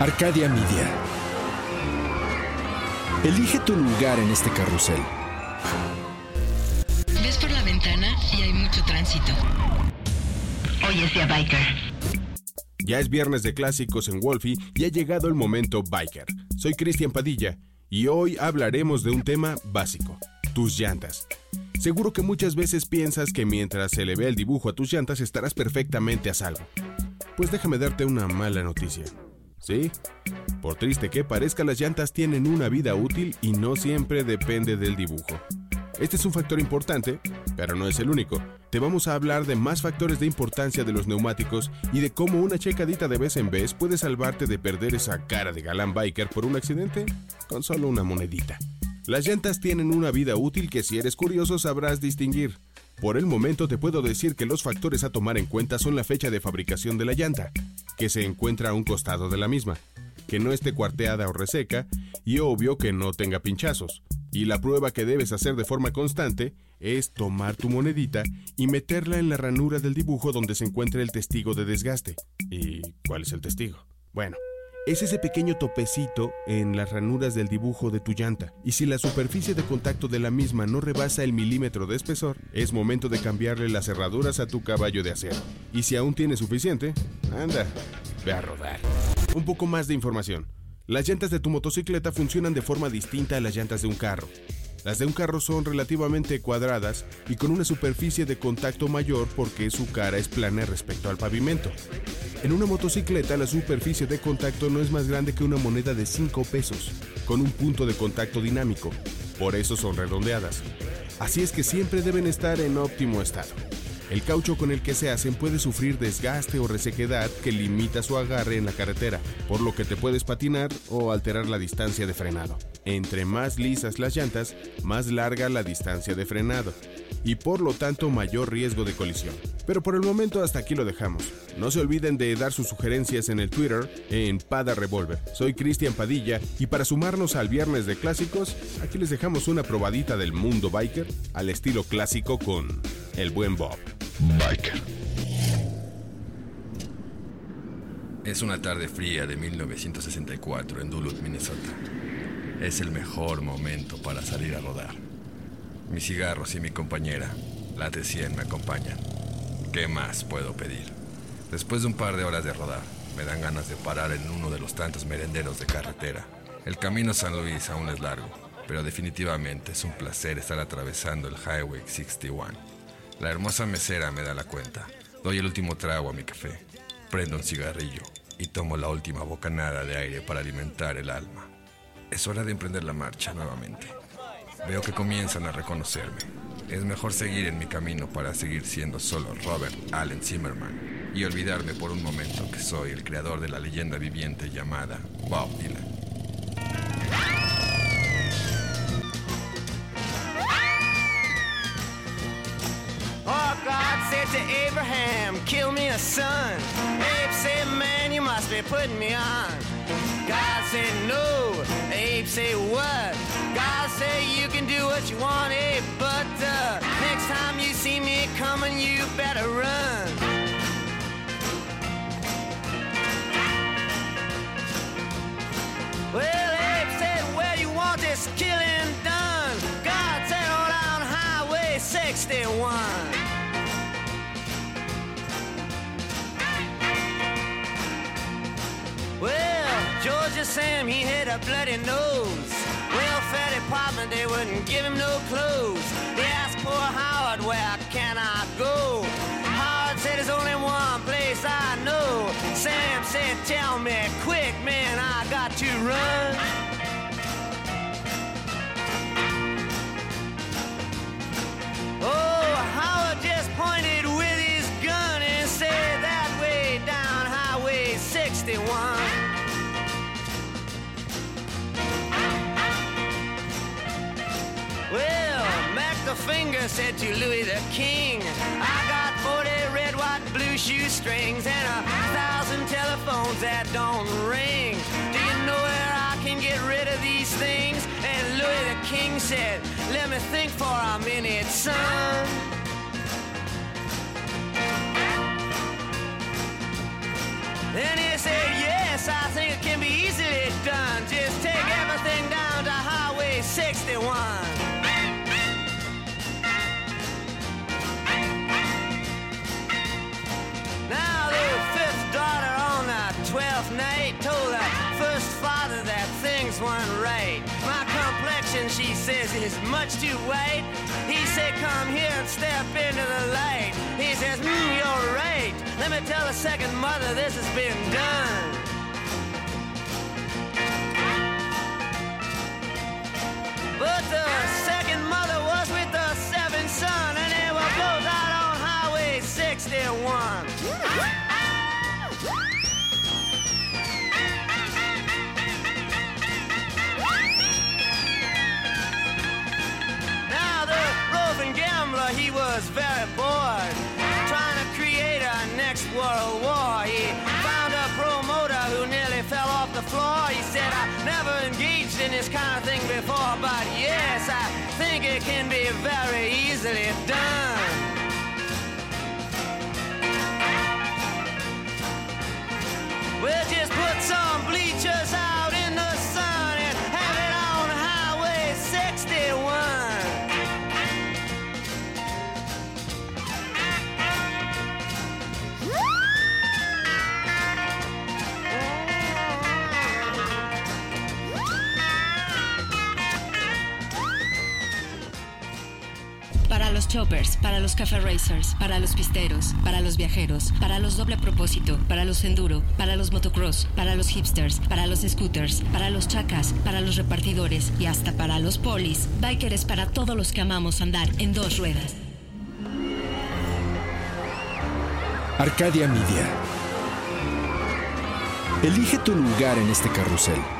Arcadia Media. Elige tu lugar en este carrusel. Ves por la ventana y hay mucho tránsito. Hoy es día biker. Ya es viernes de clásicos en Wolfie y ha llegado el momento biker. Soy Cristian Padilla y hoy hablaremos de un tema básico, tus llantas. Seguro que muchas veces piensas que mientras se le ve el dibujo a tus llantas estarás perfectamente a salvo. Pues déjame darte una mala noticia. ¿Sí? Por triste que parezca, las llantas tienen una vida útil y no siempre depende del dibujo. Este es un factor importante, pero no es el único. Te vamos a hablar de más factores de importancia de los neumáticos y de cómo una checadita de vez en vez puede salvarte de perder esa cara de galán biker por un accidente con solo una monedita. Las llantas tienen una vida útil que si eres curioso sabrás distinguir. Por el momento te puedo decir que los factores a tomar en cuenta son la fecha de fabricación de la llanta, que se encuentra a un costado de la misma, que no esté cuarteada o reseca y obvio que no tenga pinchazos. Y la prueba que debes hacer de forma constante es tomar tu monedita y meterla en la ranura del dibujo donde se encuentra el testigo de desgaste. ¿Y cuál es el testigo? Bueno, es ese pequeño topecito en las ranuras del dibujo de tu llanta. Y si la superficie de contacto de la misma no rebasa el milímetro de espesor, es momento de cambiarle las cerraduras a tu caballo de acero. Y si aún tienes suficiente, anda, ve a rodar. Un poco más de información. Las llantas de tu motocicleta funcionan de forma distinta a las llantas de un carro. Las de un carro son relativamente cuadradas y con una superficie de contacto mayor porque su cara es plana respecto al pavimento. En una motocicleta la superficie de contacto no es más grande que una moneda de 5 pesos, con un punto de contacto dinámico, por eso son redondeadas. Así es que siempre deben estar en óptimo estado. El caucho con el que se hacen puede sufrir desgaste o resequedad que limita su agarre en la carretera, por lo que te puedes patinar o alterar la distancia de frenado. Entre más lisas las llantas, más larga la distancia de frenado y por lo tanto mayor riesgo de colisión. Pero por el momento hasta aquí lo dejamos. No se olviden de dar sus sugerencias en el Twitter en Pada Revolver. Soy Cristian Padilla y para sumarnos al viernes de clásicos, aquí les dejamos una probadita del mundo biker al estilo clásico con el buen Bob. Biker. Es una tarde fría de 1964 en Duluth, Minnesota. Es el mejor momento para salir a rodar. Mis cigarros y mi compañera, la T100, me acompañan. ¿Qué más puedo pedir? Después de un par de horas de rodar, me dan ganas de parar en uno de los tantos merenderos de carretera. El camino a San Luis aún es largo, pero definitivamente es un placer estar atravesando el Highway 61. La hermosa mesera me da la cuenta. Doy el último trago a mi café, prendo un cigarrillo y tomo la última bocanada de aire para alimentar el alma. Es hora de emprender la marcha nuevamente. Veo que comienzan a reconocerme. Es mejor seguir en mi camino para seguir siendo solo Robert Allen Zimmerman y olvidarme por un momento que soy el creador de la leyenda viviente llamada Bob Dylan. Oh, God said to Abraham, kill me a son. Abe said, man, you must be putting me on. God said, no. What you want, Abe, but uh, next time you see me coming, you better run. Well, Abe said, where you want this killing done? God said, on down Highway 61. Well, Georgia Sam, he had a bloody nose. Welfare department, they wouldn't give him no clothes. They asked poor Howard, where can I go? Howard said, there's only one place I know. Sam said, tell me quick, man, I got to run. Said to Louis the King, I got 40 red, white, blue shoestrings and a thousand telephones that don't ring. Do you know where I can get rid of these things? And Louis the King said, Let me think for a minute, son. She says, is much too white. He said, come here and step into the light. He says, mm, you're right. Let me tell the second mother this has been done. Was very bored, trying to create a next world war. He found a promoter who nearly fell off the floor. He said, I never engaged in this kind of thing before, but yes, I think it can be very easily done. We'll los choppers, para los café racers, para los pisteros, para los viajeros, para los doble propósito, para los enduro, para los motocross, para los hipsters, para los scooters, para los chacas, para los repartidores y hasta para los polis. Biker es para todos los que amamos andar en dos ruedas. Arcadia Media. Elige tu lugar en este carrusel.